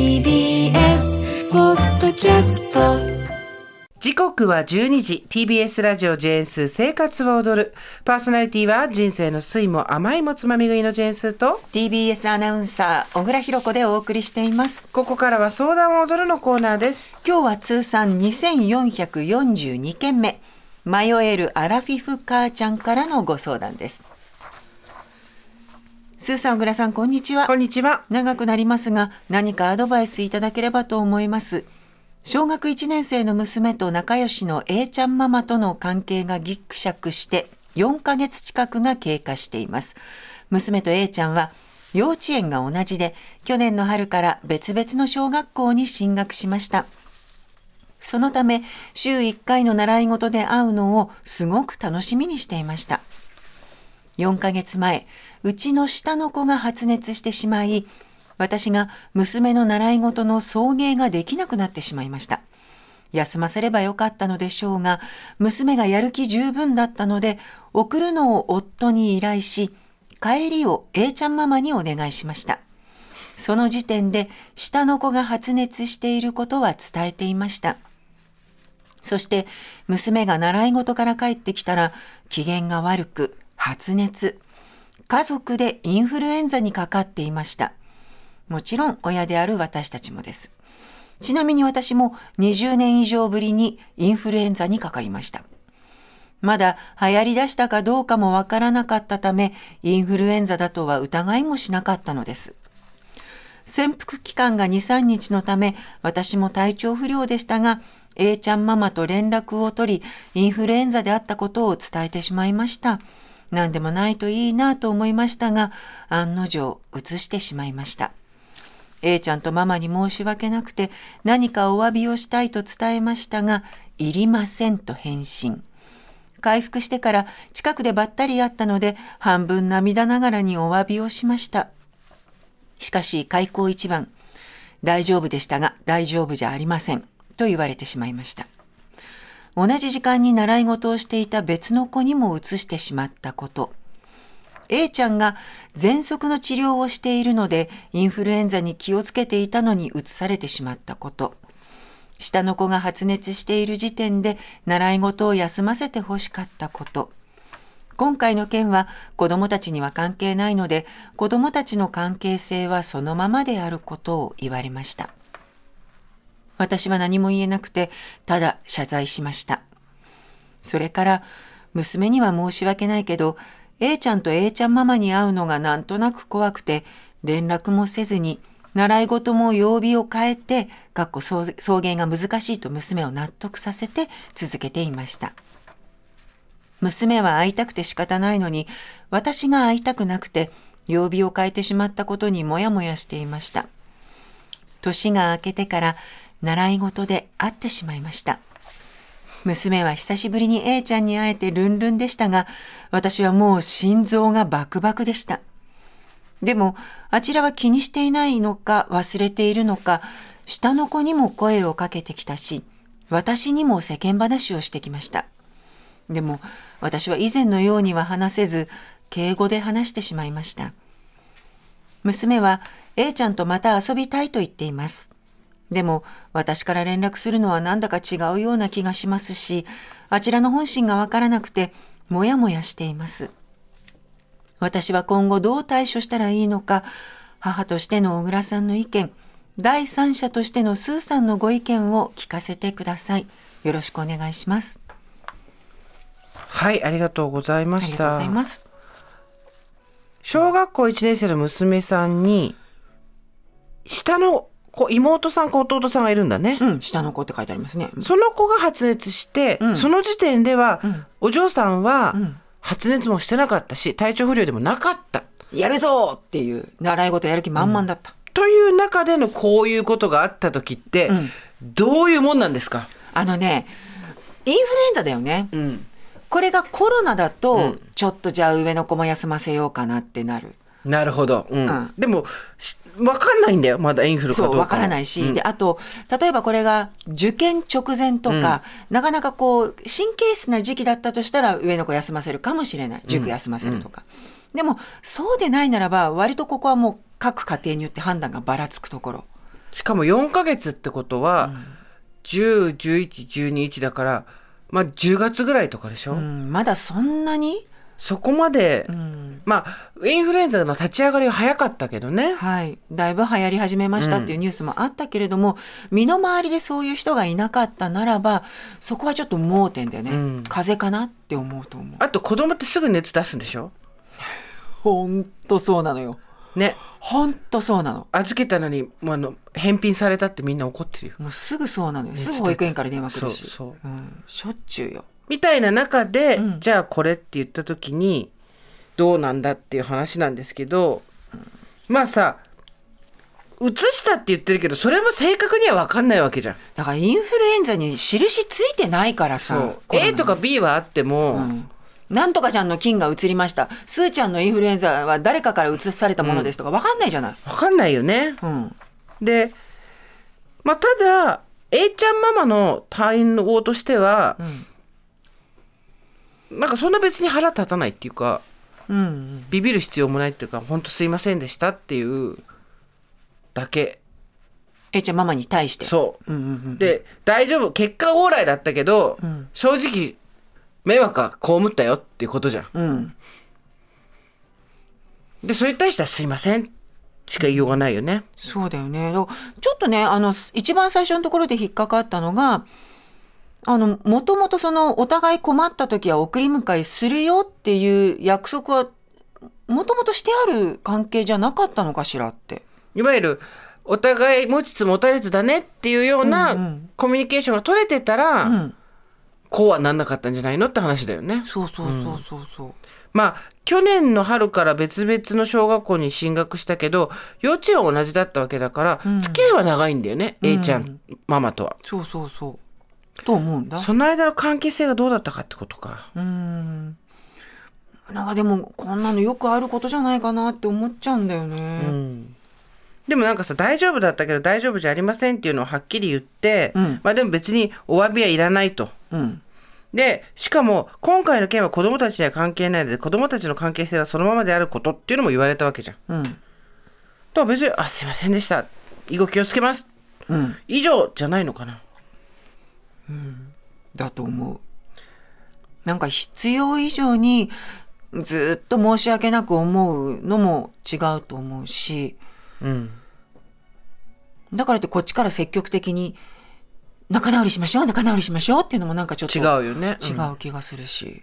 TBS ポッドキャスト時刻は12時。TBS ラジオジェーンス生活を踊る。パーソナリティは人生の酸いも甘いもつまみ食いのジェーンスと。TBS アナウンサー小倉弘子でお送りしています。ここからは相談を踊るのコーナーです。今日は通算2442件目。迷えるアラフィフ母ちゃんからのご相談ですスーさん小倉さんこんにちは。こんにちは。長くなりますが何かアドバイスいただければと思います。小学1年生の娘と仲良しの A ちゃんママとの関係がぎくしゃくして4ヶ月近くが経過しています。娘と A ちゃんは幼稚園が同じで去年の春から別々の小学校に進学しました。そのため週1回の習い事で会うのをすごく楽しみにしていました4ヶ月前うちの下の子が発熱してしまい私が娘の習い事の送迎ができなくなってしまいました。休ませればよかったのでしょうが、娘がやる気十分だったので、送るのを夫に依頼し、帰りを A ちゃんママにお願いしました。その時点で下の子が発熱していることは伝えていました。そして娘が習い事から帰ってきたら機嫌が悪く発熱。家族でインフルエンザにかかっていました。もちろん親である私たちもです。ちなみに私も20年以上ぶりにインフルエンザにかかりました。まだ流行り出したかどうかもわからなかったため、インフルエンザだとは疑いもしなかったのです。潜伏期間が2、3日のため、私も体調不良でしたが、A ちゃんママと連絡を取り、インフルエンザであったことを伝えてしまいました。何でもないといいなと思いましたが、案の定、移してしまいました。A ちゃんとママに申し訳なくて何かお詫びをしたいと伝えましたが、いりませんと返信。回復してから近くでばったり会ったので半分涙ながらにお詫びをしました。しかし開口一番、大丈夫でしたが大丈夫じゃありませんと言われてしまいました。同じ時間に習い事をしていた別の子にも移してしまったこと。A ちゃんが喘息の治療をしているのでインフルエンザに気をつけていたのに移されてしまったこと。下の子が発熱している時点で習い事を休ませてほしかったこと。今回の件は子供たちには関係ないので子供たちの関係性はそのままであることを言われました。私は何も言えなくてただ謝罪しました。それから娘には申し訳ないけど A ちゃんと A ちゃんママに会うのがなんとなく怖くて、連絡もせずに、習い事も曜日を変えて、かっこ送迎が難しいと娘を納得させて続けていました。娘は会いたくて仕方ないのに、私が会いたくなくて、曜日を変えてしまったことにもやもやしていました。年が明けてから習い事で会ってしまいました。娘は久しぶりに A ちゃんに会えてルンルンでしたが、私はもう心臓がバクバクでした。でも、あちらは気にしていないのか忘れているのか、下の子にも声をかけてきたし、私にも世間話をしてきました。でも、私は以前のようには話せず、敬語で話してしまいました。娘は A ちゃんとまた遊びたいと言っています。でも私から連絡するのはなんだか違うような気がしますし、あちらの本心がわからなくて、もやもやしています。私は今後どう対処したらいいのか、母としての小倉さんの意見、第三者としてのスーさんのご意見を聞かせてください。よろしくお願いします。はいありがとうございまありがとうしたございます。小学校1年生の娘さんに下の子妹さんか弟さんがいるんだね、うん、下の子って書いてありますね。その子が発熱して、ん。その時点では、ん。お嬢さんはん。発熱もしてなかったし体調不良でもなかった。やるぞっていう習い事やる気満々だった。という中でのこういうことがあった時って、ん。どういうもんなんですか、あのね、インフルエンザだよね。うん、これがコロナだと、うん。ちょっとじゃあ上の子も休ませようかなってなる。なるほど、でもし分かんないんだよまだインフルかそう、どうかわからないし、うん。で、あと、例えばこれが受験直前とか、なかなかこう、神経質な時期だったとしたら上の子休ませるかもしれない。塾休ませるとか。でも、そうでないならば、割とここはもう各家庭によって判断がばらつくところ。しかも4ヶ月ってことは、10、11、12、1だから、まあ10月ぐらいとかでしょ、うん、まだそんなに、そこまで、うん、まあ、インフルエンザの立ち上がりは早かったけどね。はい。だいぶ流行り始めましたっていうニュースもあったけれども、身の回りでそういう人がいなかったならば、そこはちょっと盲点だよね。うん風邪かなって思うと思う。あと子供ってすぐ熱出すんでしょ？ほんとそうなのよ。ね。ほんとそうなの。預けたのに、もうあの、返品されたってみんな怒ってるよ。もうすぐそうなのよ。す熱ぐ保育園から電話来るし。そうそううん。しょっちゅうよ。みたいな中で、うんじゃあこれって言った時にどうなんだっていう話なんですけど、まあさ移したって言ってるけどそれも正確には分かんないわけじゃん。だからインフルエンザに印ついてないからさ。A とか B はあっても、うんなんとかちゃんの菌が移りました。スーちゃんのインフルエンザは誰かから移されたものですとかわかんないじゃない。分かんないよね。うん。でまあただ A ちゃんママの対応としては、なんかそんな別に腹立たないっていうかうんうん。ビビる必要もないっていうか本当すいませんでしたっていうだけ。えちゃんママに対して？そう。うんうんうん。で大丈夫結果オーライだったけど、ん正直迷惑は被ったよっていうことじゃんうん。でそれに対してはすいませんしか言いようがないよねそうだよね。ちょっとね、あの、一番最初のところで引っかかったのが、あの、もともとその、お互い困った時は送り迎えするよっていう約束は、もともとしてある関係じゃなかったのかしらって。いわゆるお互い持ちつ持たれつだねっていうようなんコミュニケーションが取れてたら、うん。こうはなんなかったんじゃないのって話だよねそうそうそうそうそう。まあ去年の春から別々の小学校に進学したけど幼稚園は同じだったわけだから、ん付き合いは長いんだよね、A ちゃんママとはそうそうそう。と思うんだ。その間の関係性がどうだったかってことかうん。なんかでも、こんなのよくあることじゃないかなって思っちゃうんだよね。でもなんかさ大丈夫だったけど大丈夫じゃありませんっていうのをはっきり言って、うんまあでも別にお詫びはいらないと。うん。でしかも今回の件は子供たちには関係ないので子供たちの関係性はそのままであることっていうのも言われたわけじゃん。うん。だから別に「あすいませんでした以後気をつけますうん。」以上じゃないのかな。だと思う。なんか必要以上にずっと申し訳なく思うのも違うと思うし、うん、だからってこっちから積極的に仲直りしましょう、仲直りしましょうっていうのもなんかちょっと違うよね。違うんう気がするし。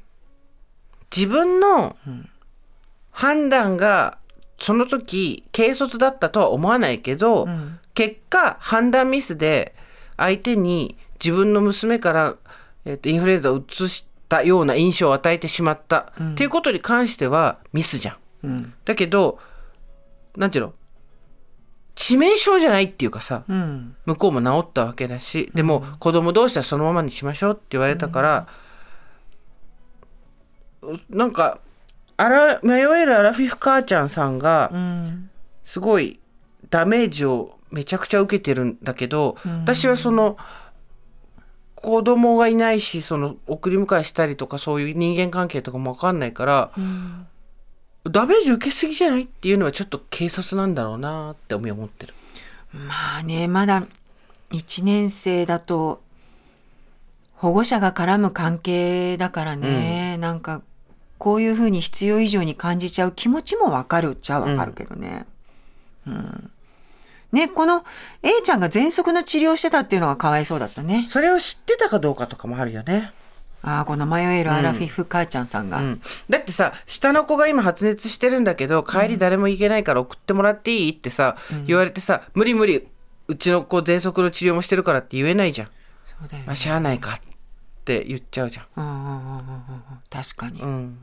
自分の判断がその時軽率だったとは思わないけど、ん結果判断ミスで相手に自分の娘から、えーとインフルエンザをうつしたような印象を与えてしまった、っていうことに関してはミスじゃん。うん。だけどなんていうの？致命傷じゃないっていうかさ、うん。向こうも治ったわけだしでも子供同士はそのままにしましょうって言われたから、なんかあら迷えるアラフィフ母ちゃんさんがうん。すごいダメージをめちゃくちゃ受けてるんだけど、私はその子供がいないしその送り迎えしたりとかそういう人間関係とかも分かんないから、ダメージ受けすぎじゃないっていうのはちょっと軽率なんだろうなって思ってる。まあね、まだ1年生だと保護者が絡む関係だからね、なんかこういうふうに必要以上に感じちゃう気持ちもわかるっちゃわかるけどね。うん。ね、この A ちゃんが喘息の治療してたっていうのがかわいそうだったね。それを知ってたかどうかとかもあるよね。ああ、この迷えるアラフィフ母ちゃんさんが。うん、だってさ下の子が今発熱してるんだけど帰り誰も行けないから送ってもらっていいってさ、言われてさ無理無理うちの子喘息の治療もしてるからって言えないじゃん。そうだよねまあ、しゃあないかって言っちゃうじゃん。うんうんうんうんうん確かに、うん、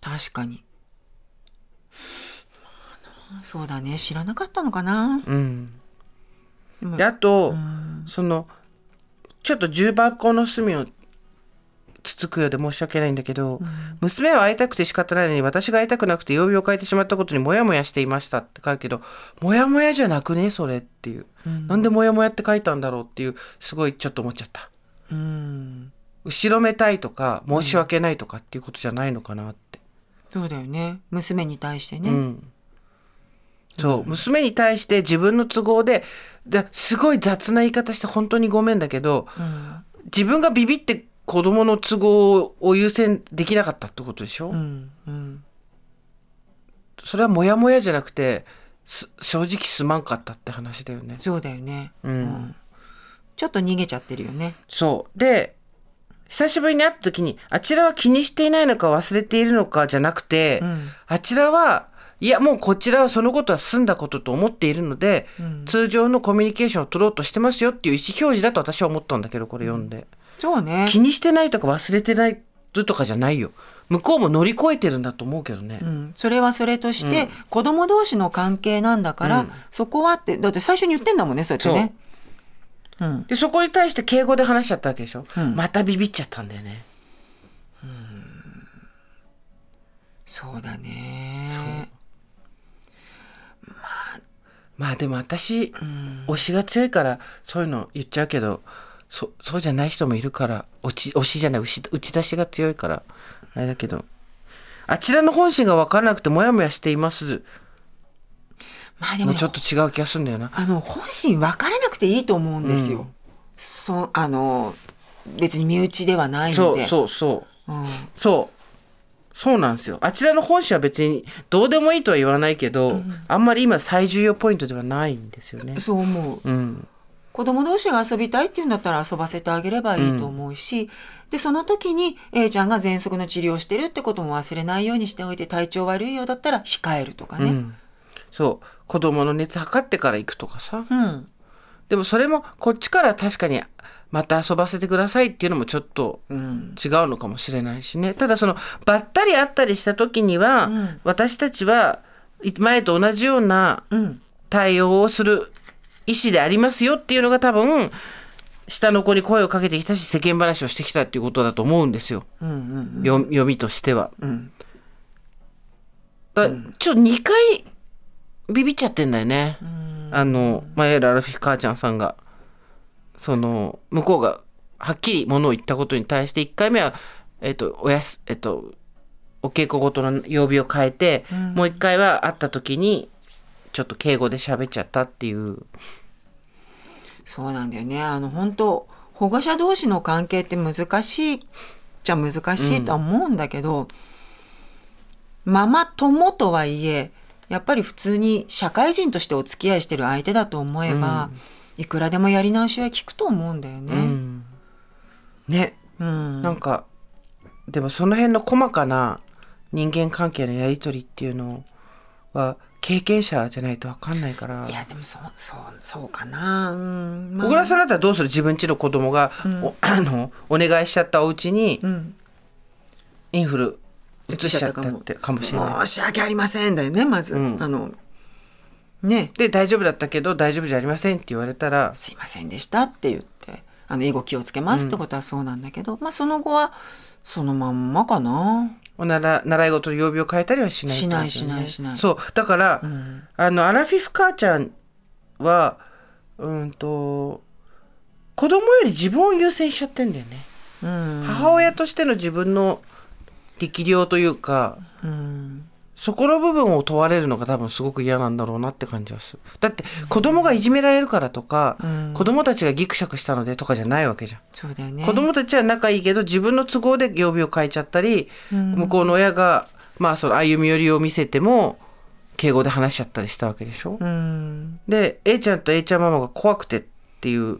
確かに。そうだね、知らなかったのかな。うん、であと、そのちょっと重箱の隅をつつくようで申し訳ないんだけど、娘は会いたくて仕方ないのに私が会いたくなくて曜日を変えてしまったことにモヤモヤしていましたって書くけどモヤモヤじゃなくねそれっていう、なんでモヤモヤって書いたんだろうっていうすごいちょっと思っちゃった。うん。後ろめたいとか申し訳ないとかっていうことじゃないのかなって、そうだよね。娘に対してね。うんそう。娘に対して自分の都合でですごい雑な言い方して本当にごめんだけど、うん。自分がビビって子供の都合を優先できなかったってことでしょ、うん。うん。それはモヤモヤじゃなくてす正直すまんかったって話だよね。そうだよね、うん。ちょっと逃げちゃってるよね。そう。で久しぶりに会った時にあちらは気にしていないのか忘れているのかじゃなくて、ん。あちらはいやもうこちらはそのことは済んだことと思っているので、ん。通常のコミュニケーションを取ろうとしてますよっていう意思表示だと私は思ったんだけどこれ読んで、そうね。気にしてないとか忘れてないとかじゃないよ。向こうも乗り越えてるんだと思うけどね、うん、それはそれとして、子供同士の関係なんだから、うん。そこはってだって最初に言ってんだもんねそうやってね。う。ん、でそこに対して敬語で話しちゃったわけでしょ、うん。またビビっちゃったんだよね。そうだね。そうまあでも私、推しが強いからそういうの言っちゃうけどそそうじゃない人もいるから推し推しじゃない打ち打ち出しが強いからあれだけど。あちらの本心が分からなくてモヤモヤしています。まあでもちょっと違う気がするんだよな。あの本心分からなくていいと思うんですよ、うん。そうあの別に身内ではないそうのでそうそう。うん。そうそうなんですよ。あちらの本心は別にどうでもいいとは言わないけど、あんまり今最重要ポイントではないんですよね。そう思う。うん。子供同士が遊びたいっていうんだったら遊ばせてあげればいいと思うし、でその時に A ちゃんが喘息の治療をしてるってことも忘れないようにしておいて体調悪いようだったら控えるとかね。うん。そう。子供の熱測ってから行くとかさ。うん。でもそれもこっちから確かにまた遊ばせてくださいっていうのもちょっとうん。違うのかもしれないしね。ただそのばったり会ったりした時には、うん。私たちはい前と同じようなうん。対応をする意思でありますよっていうのが多分下の子に声をかけてきたし世間話をしてきたっていうことだと思うんですよ、うんうんよ読みとしては。うん。だちょっと2回ビビっちゃってんだよね。あの前ラルフィ母ちゃんさんがその向こうがはっきりものを言ったことに対して1回目はえっ、とおやすえっ、とお稽古ごとの曜日を変えて、もう1回は会った時にちょっと敬語で喋っちゃったっていう。そうなんだよね。あの本当保護者同士の関係って難しいじゃ難しいとは思うんだけど、ママ友とはいえやっぱり普通に社会人としてお付き合いしてる相手だと思えば、いくらでもやり直しは効くと思うんだようね。ん。ね。うん。なんかでもその辺の細かな人間関係のやり取りっていうのは経験者じゃないと分かんないから。いやでもそうそうそうかな。うん。まあ。小倉さんだったらどうする？自分家の子供が、お あのお願いしちゃったお家にうん。インフル移しちゃったってかもしれない。申し訳ありませんだよねまず、うん。あのね。で大丈夫だったけど大丈夫じゃありませんって言われたらすいませんでしたって言ってあの以後気をつけますってことはそうなんだけど、まあその後はそのまんまかな。おなら習い事の曜日を変えたりはしないね。しないしないしない。そう。だから、あのアラフィフ母ちゃんはうんと子供より自分を優先しちゃってんだよね。うん。母親としての自分の力量というかうんそこの部分を問われるのが多分すごく嫌なんだろうなって感じはする。だって子供がいじめられるからとか、うん。子供たちがギクシャクしたのでとかじゃないわけじゃん、そうだよね。子供たちは仲いいけど自分の都合で曜日を変えちゃったり、うん。向こうの親がまあその歩み寄りを見せても敬語で話しちゃったりしたわけでしょ、うん。で A ちゃんと A ちゃんママが怖くてっていう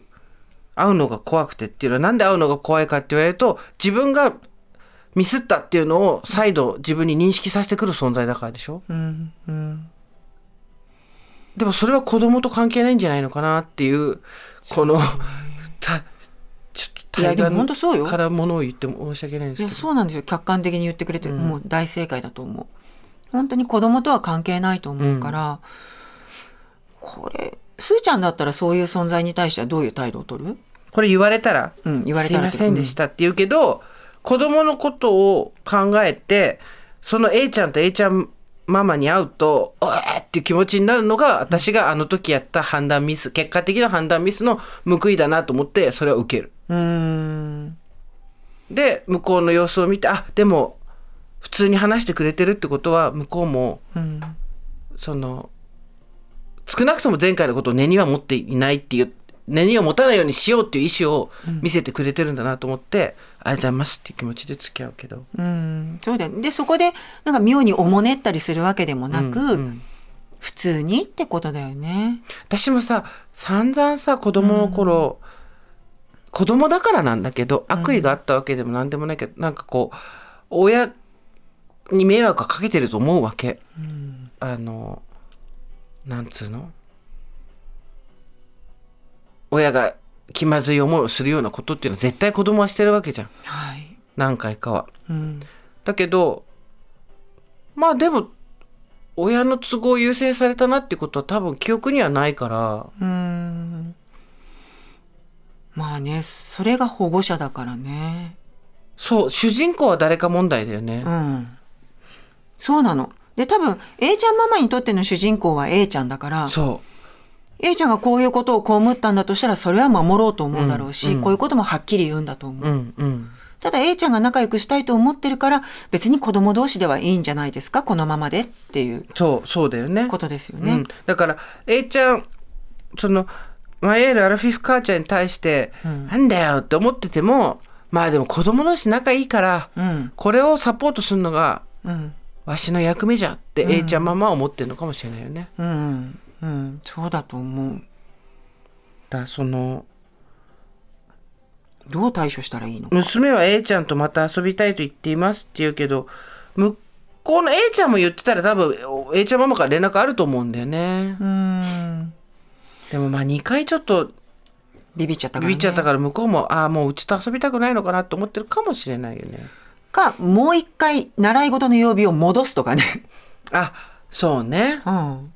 会うのが怖くてっていうのはなんで会うのが怖いかって言われると自分がミスったっていうのを再度自分に認識させてくる存在だからでしょ？うんうん。でもそれは子供と関係ないんじゃないのかなっていうこのたちょっといやでも本当そうよ。からものを言っても申し訳ないんですけど。いやそうなんですよ。客観的に言ってくれて、もう大正解だと思う。本当に子供とは関係ないと思うから、これすーちゃんだったらそういう存在に対してはどういう態度を取る？これ言われたら、うん言われたらすいませんでしたって言うけど、子供のことを考えてその A ちゃんと A ちゃんママに会うと「おえ!」っていう気持ちになるのが私があの時やった判断ミス結果的な判断ミスの報いだなと思ってそれを受ける。うーんで向こうの様子を見てあでも普通に話してくれてるってことは向こうもうんその少なくとも前回のことを根には持っていないっていう根には持たないようにしようっていう意思を見せてくれてるんだなと思って、ありがとうございますっていう気持ちで付き合うけど。うん、そうだよね。で、そこで、なんか妙におもねったりするわけでもなく、うんうん。普通にってことだよね。私もさ散々さ子供の頃、子供だからなんだけど悪意があったわけでもなんでもないけど、なんかこう親に迷惑をかけてると思うわけ、あのなんつうの？親が気まずい思いをするようなことっていうのは絶対子供はしてるわけじゃんはい。何回かは。うん。だけどまあでも親の都合を優先されたなってことは多分記憶にはないからうん。まあね、それが保護者だからね。そう主人公は誰か問題だよねう。ん。そうなの。で、多分、A ちゃんママにとっての主人公は A ちゃんだから、そ A ちゃんがこういうことを被ったんだとしたら、それは守ろうと思うだろうし、うんうんこういうこともはっきり言うんだと思う。う。うんうん。ただ A ちゃんが仲良くしたいと思ってるから、別に子供同士ではいいんじゃないですか、このままでっていうそうそうだよね。ことですよねうん。、だから A ちゃんそのマイエールアラフィフ母ちゃんに対して、なんだよって思っててもまあでも子供同士仲いいから、うん。これをサポートするのがうん。わしの役目じゃって A ちゃんママは思ってるのかもしれないよね。うん。うん。そうだと思う。だそのどう対処したらいいの？か。娘は A ちゃんとまた遊びたいと言っていますって言うけど向こうの A ちゃんも言ってたら多分 A ちゃんママから連絡あると思うんだよね。うん。でもまあ2回ちょっとビビっちゃったから、ね。ビビっちゃったから向こうもああもううちと遊びたくないのかなと思ってるかもしれないよね。か、もう一回、習い事の曜日を戻すとかね。あそうねうん。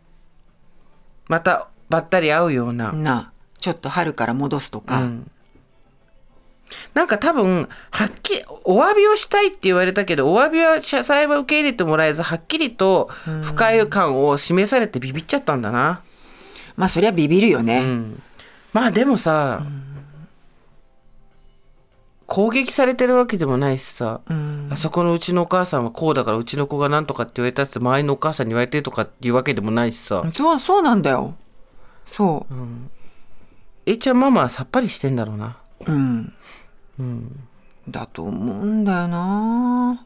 またばったり会うような。な、ちょっと春から戻すとか。うんなんか多分はっきりお詫びをしたいって言われたけどお詫びは謝罪は受け入れてもらえずはっきりと不快感を示されてビビっちゃったんだな。まあ、そりゃビビるよね。うんまあでもさ、攻撃されてるわけでもないしさ、うん。あそこのうちのお母さんはこうだからうちの子がなんとかって言われたって周りのお母さんに言われてとかっていうわけでもないしさ、そう、そうなんだよ。そ A ちゃんママはさっぱりしてんだろうな。う。うん。だと思うんだよな。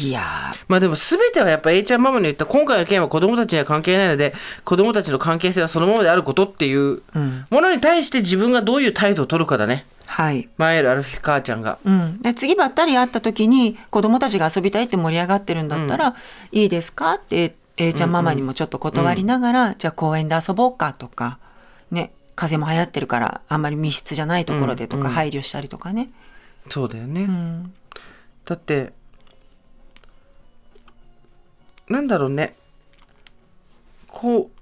いやー、まあでも全てはやっぱ A ちゃんママの言った今回の件は子供たちには関係ないので子供たちの関係性はそのままであることっていううん。ものに対して自分がどういう態度を取るかだね。はい。マエル・アルフィ母ちゃんが。うん、で次ばったり会った時に子供たちが遊びたいって盛り上がってるんだったら、いいですか？って A ちゃんママにもちょっと断りながら、じゃあ公園で遊ぼうかとかね風邪も流行ってるからあんまり密室じゃないところでとか配慮したりとかね。そうだよね。うんだってなんだろうねこうし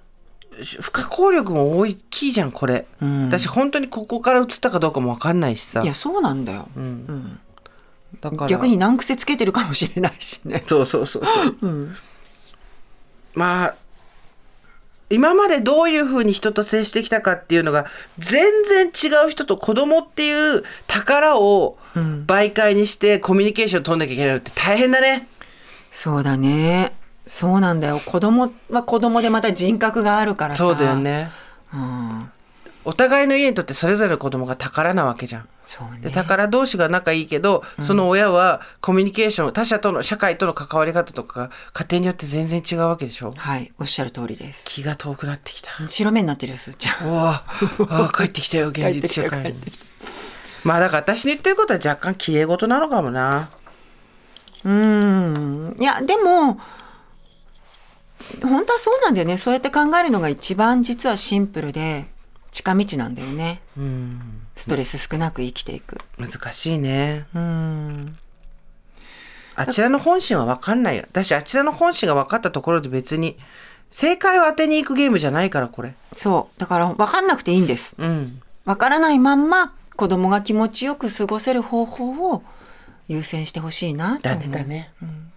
不可抗力も大きいじゃんこれ、うん。私本当にここから移ったかどうかも分かんないしさ。いやそうなんだよ、うん。うん。だから。逆に難癖つけてるかもしれないしね。そうそうそうそう。うん。まあ今までどういうふうに人と接してきたかっていうのが全然違う人と子供っていう宝をうん。媒介にしてコミュニケーションを取んなきゃいけないのって大変だね。そうだねそうなんだよ。子供は子供でまた人格があるからさ。そうだよね。うん、お互いの家にとってそれぞれの子供が宝なわけじゃん。そうね。で宝同士が仲いいけど、その親はコミュニケーション他者との社会との関わり方とかが家庭によって全然違うわけでしょ？はい。おっしゃる通りです。気が遠くなってきた。白目になってるよす。ーちゃんうわ。ああ帰ってきたよ 現実社会に。まあだから私の言ってることは若干綺麗事なのかもな。うーん。いやでも本当はそうなんだよね。そうやって考えるのが一番実はシンプルで近道なんだよね。うん。ストレス少なく生きていく。難しいね。うん。あちらの本心は分かんない。よだしあちらの本心が分かったところで別に正解を当てに行くゲームじゃないからこれ。そう。だから分かんなくていいんです。うん。分からないまんま子供が気持ちよく過ごせる方法を優先してほしいなとだ思う。ねだね、うん